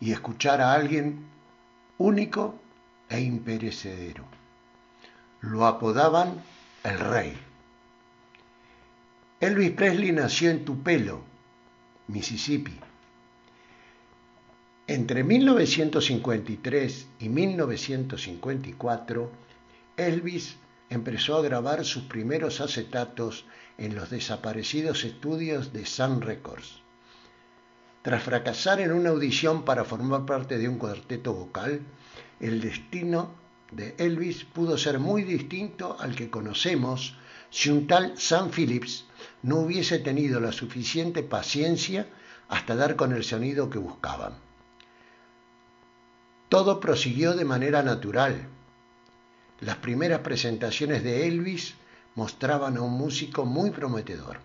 y escuchar a alguien único e imperecedero. Lo apodaban el rey. Elvis Presley nació en Tupelo, Mississippi. Entre 1953 y 1954, Elvis empezó a grabar sus primeros acetatos en los desaparecidos estudios de Sun Records. Tras fracasar en una audición para formar parte de un cuarteto vocal, el destino de Elvis pudo ser muy distinto al que conocemos si un tal Sam Phillips no hubiese tenido la suficiente paciencia hasta dar con el sonido que buscaban. Todo prosiguió de manera natural. Las primeras presentaciones de Elvis mostraban a un músico muy prometedor.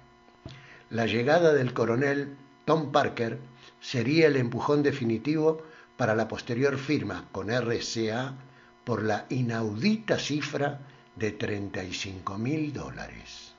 La llegada del coronel Tom Parker sería el empujón definitivo para la posterior firma con RCA por la inaudita cifra de 35 mil dólares.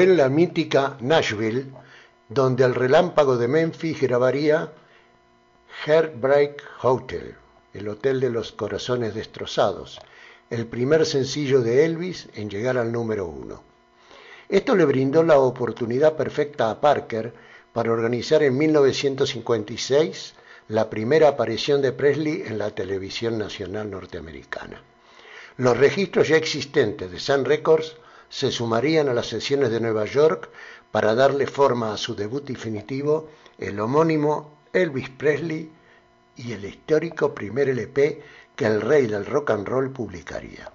En la mítica Nashville donde el relámpago de Memphis grabaría Heartbreak Hotel, el Hotel de los Corazones Destrozados, el primer sencillo de Elvis en llegar al número uno. Esto le brindó la oportunidad perfecta a Parker para organizar en 1956 la primera aparición de Presley en la televisión nacional norteamericana. Los registros ya existentes de Sun Records se sumarían a las sesiones de Nueva York para darle forma a su debut definitivo, el homónimo Elvis Presley y el histórico primer LP que el rey del rock and roll publicaría.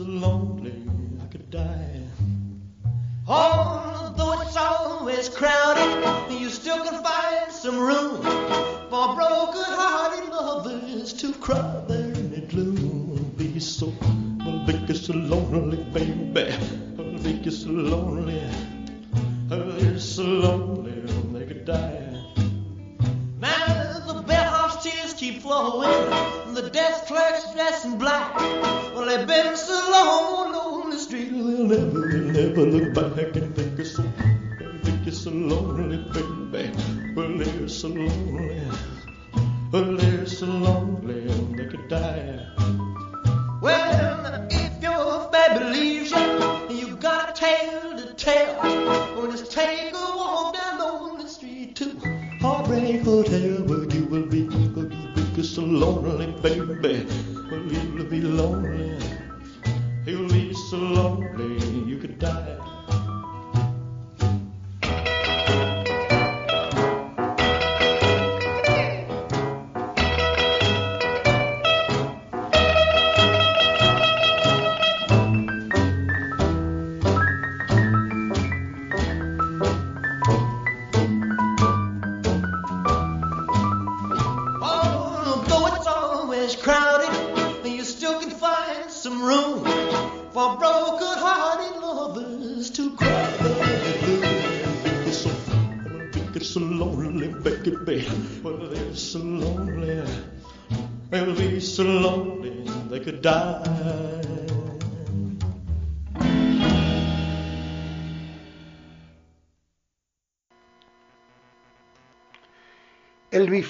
So lonely I could die. Although never, they'll never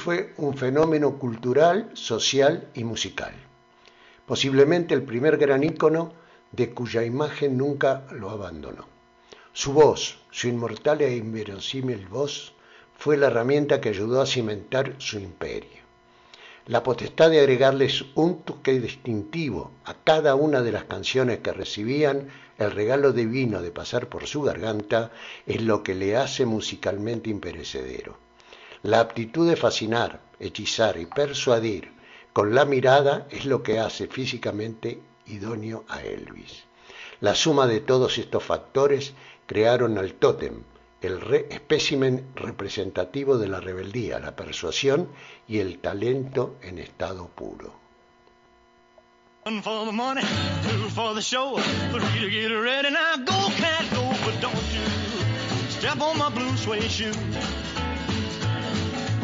fue un fenómeno cultural, social y musical. Posiblemente el primer gran ícono de cuya imagen nunca lo abandonó. Su voz, su inmortal e inverosímil voz, fue la herramienta que ayudó a cimentar su imperio la potestad de agregarles un toque distintivo a cada una de las canciones que recibían el regalo divino de pasar por su garganta es lo que le hace musicalmente imperecedero. La aptitud de fascinar, hechizar y persuadir con la mirada es lo que hace físicamente idóneo a Elvis. La suma de todos estos factores crearon al tótem, el espécimen representativo de la rebeldía, la persuasión y el talento en estado puro.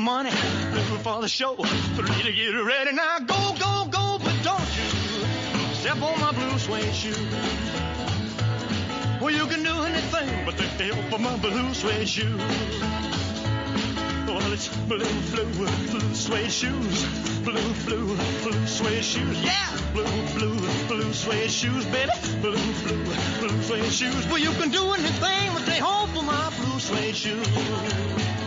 Money, blue for the show, three to get ready. Now go, go, go, but don't you step on my blue suede shoe. Well, you can do anything but take the help my blue suede shoe. Well, it's blue, blue, blue suede shoes. Blue, blue, blue suede shoes. Yeah! Blue, blue, blue suede shoes, baby. Blue, blue, blue suede shoes. Well, you can do anything but take home for my blue suede shoes.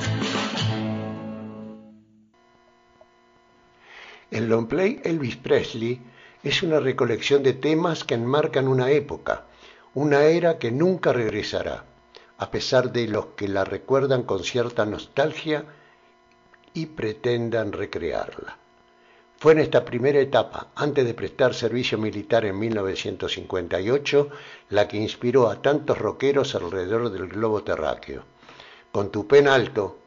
El long play Elvis Presley es una recolección de temas que enmarcan una época, una era que nunca regresará, a pesar de los que la recuerdan con cierta nostalgia y pretendan recrearla. Fue en esta primera etapa, antes de prestar servicio militar en 1958, la que inspiró a tantos rockeros alrededor del globo terráqueo. Con tu pen alto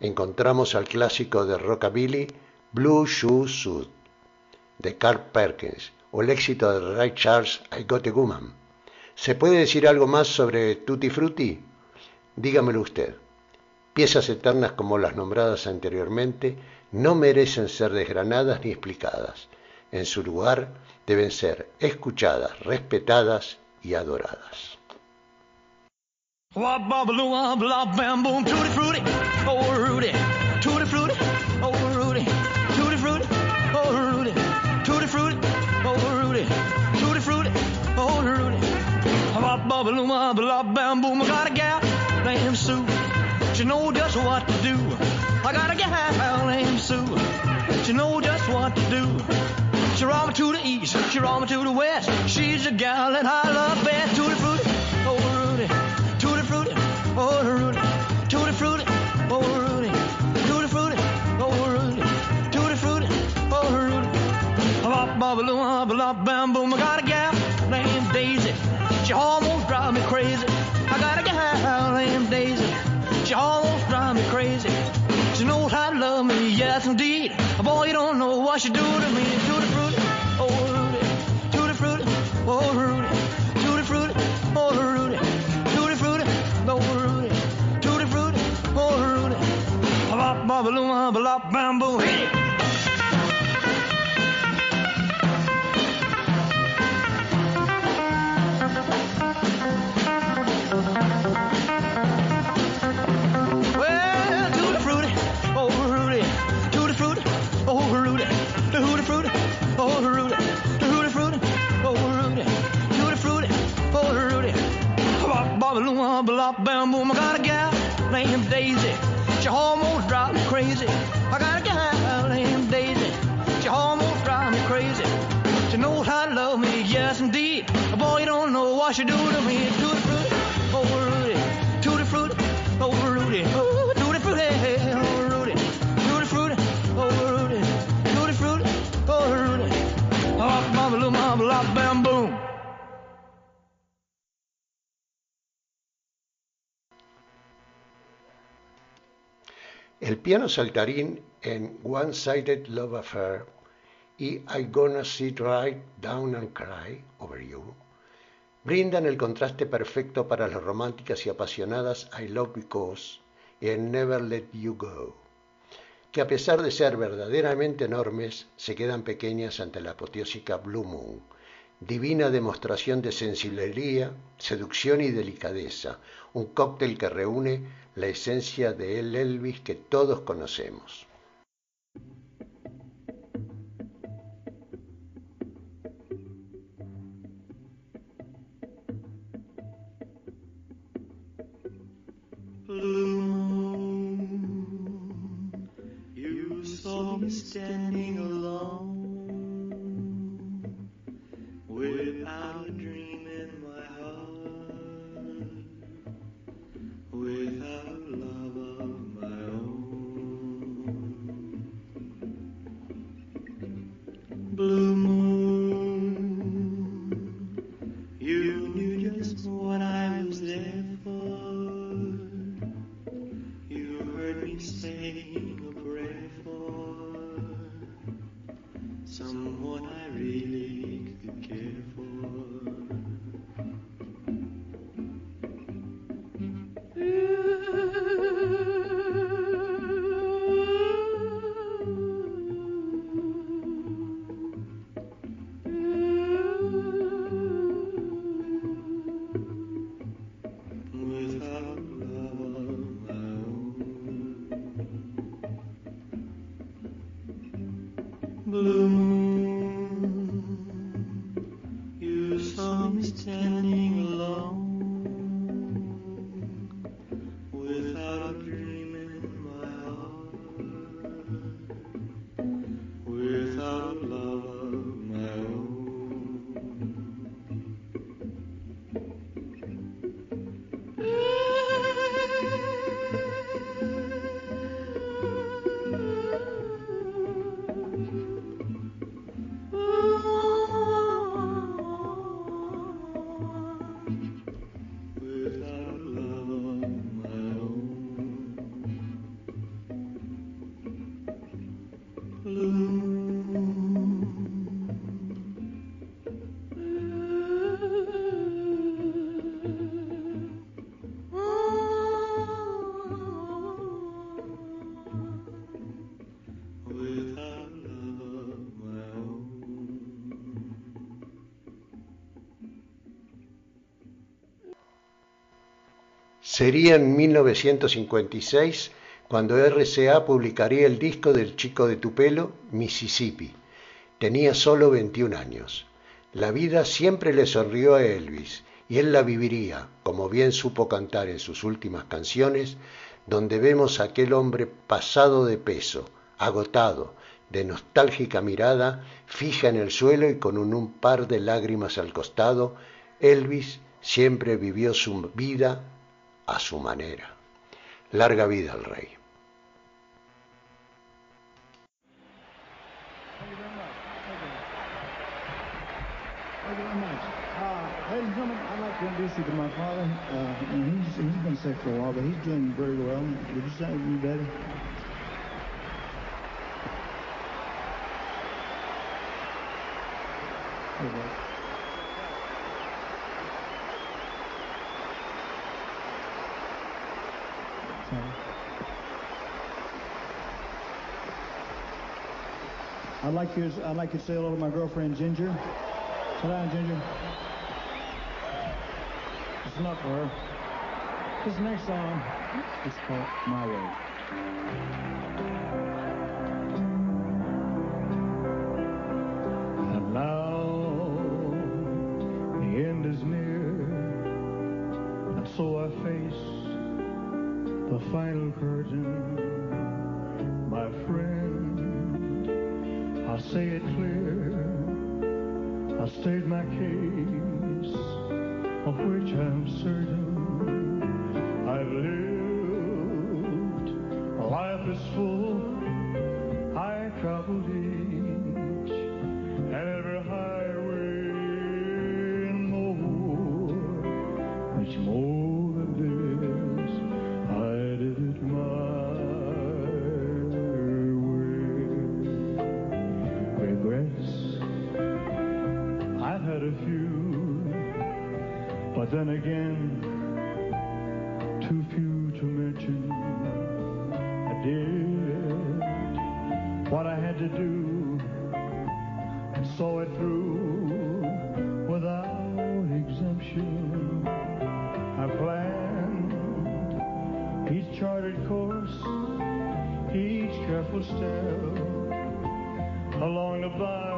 encontramos al clásico de rockabilly Blue Shoe Suit de Carl Perkins o el éxito de Ray Charles I Got a Woman. ¿Se puede decir algo más sobre Tutti Frutti? Dígamelo usted. Piezas eternas como las nombradas anteriormente no merecen ser desgranadas ni explicadas. En su lugar deben ser escuchadas, respetadas y adoradas. She know just what to do. I got a gal named Sue. She know just what to do. She roll me to the east, she roll me to the west. She's a gal that I love best. Tutti frutti, oh Rudy. Tutti frutti, oh Rudy. Tutti frutti, oh Rudy. Tutti frutti, oh Rudy. Tutti frutti, oh Rudy. Bop, bop, bop, bop, bam, boom. What she do to me. Tutti frutti, oh Rudy. Tutti frutti, oh Rudy. Tutti frutti, oh Rudy. Tutti frutti, oh Rudy. Tutti frutti, oh Rudy. Bop, bop, bop, loom, bop, bam, boom. I got a gal named Daisy. She almost drives me crazy. I got a gal named Daisy. She almost drives me crazy. She knows how to love me, yes indeed. Boy, you don't know what she do to me. El piano saltarín en One Sided Love Affair y I Gonna Sit Right Down and Cry Over You brindan el contraste perfecto para las románticas y apasionadas I Love Because y Never Let You Go, que a pesar de ser verdaderamente enormes, se quedan pequeñas ante la apoteósica Blue Moon, divina demostración de sensibilidad, seducción y delicadeza, un cóctel que reúne la esencia de el Elvis que todos conocemos. Blue blue. Sería en 1956 cuando RCA publicaría el disco del chico de tu pelo, Mississippi. Tenía solo 21 años. La vida siempre le sonrió a Elvis y él la viviría, como bien supo cantar en sus últimas canciones, donde vemos a aquel hombre pasado de peso, agotado, de nostálgica mirada, fija en el suelo y con un, un par de lágrimas al costado, Elvis siempre vivió su vida a su manera. Larga vida al rey. Introduce you I'd like you. I'd like you to say hello to my girlfriend Ginger. Sit down, Ginger. It's not for her. This next song is called My Way. And now the end is near, and so I face the final curtain. Say it clear. I state my case, of which I'm certain. I've lived, a life is full. Careful step along the byway.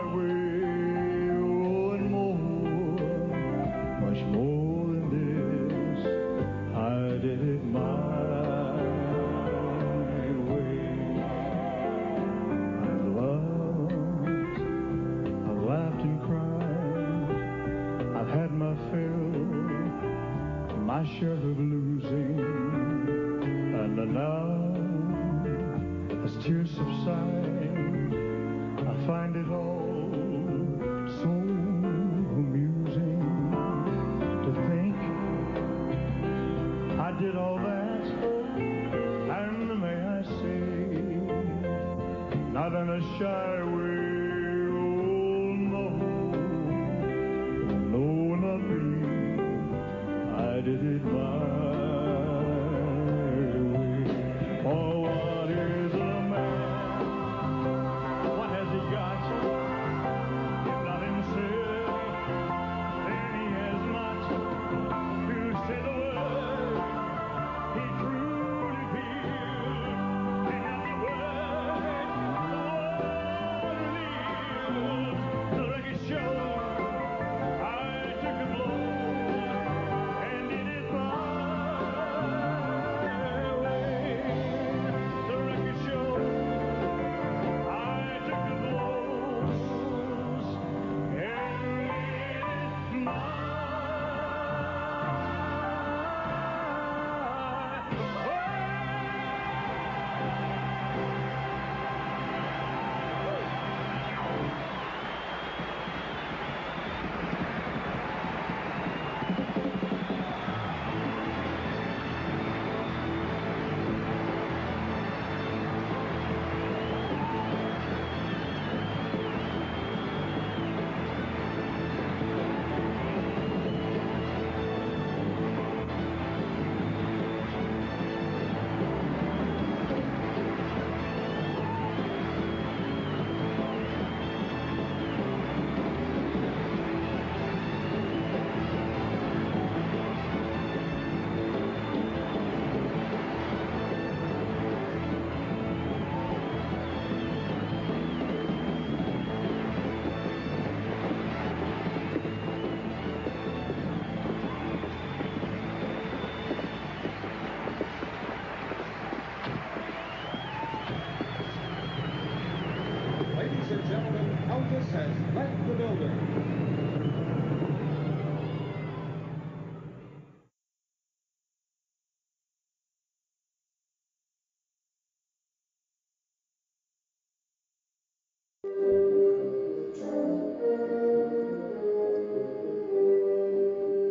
having a shy way.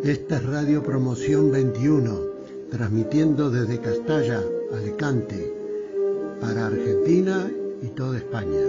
Esta es Radio Promoción 21, transmitiendo desde Castalla, Alicante, para Argentina y toda España.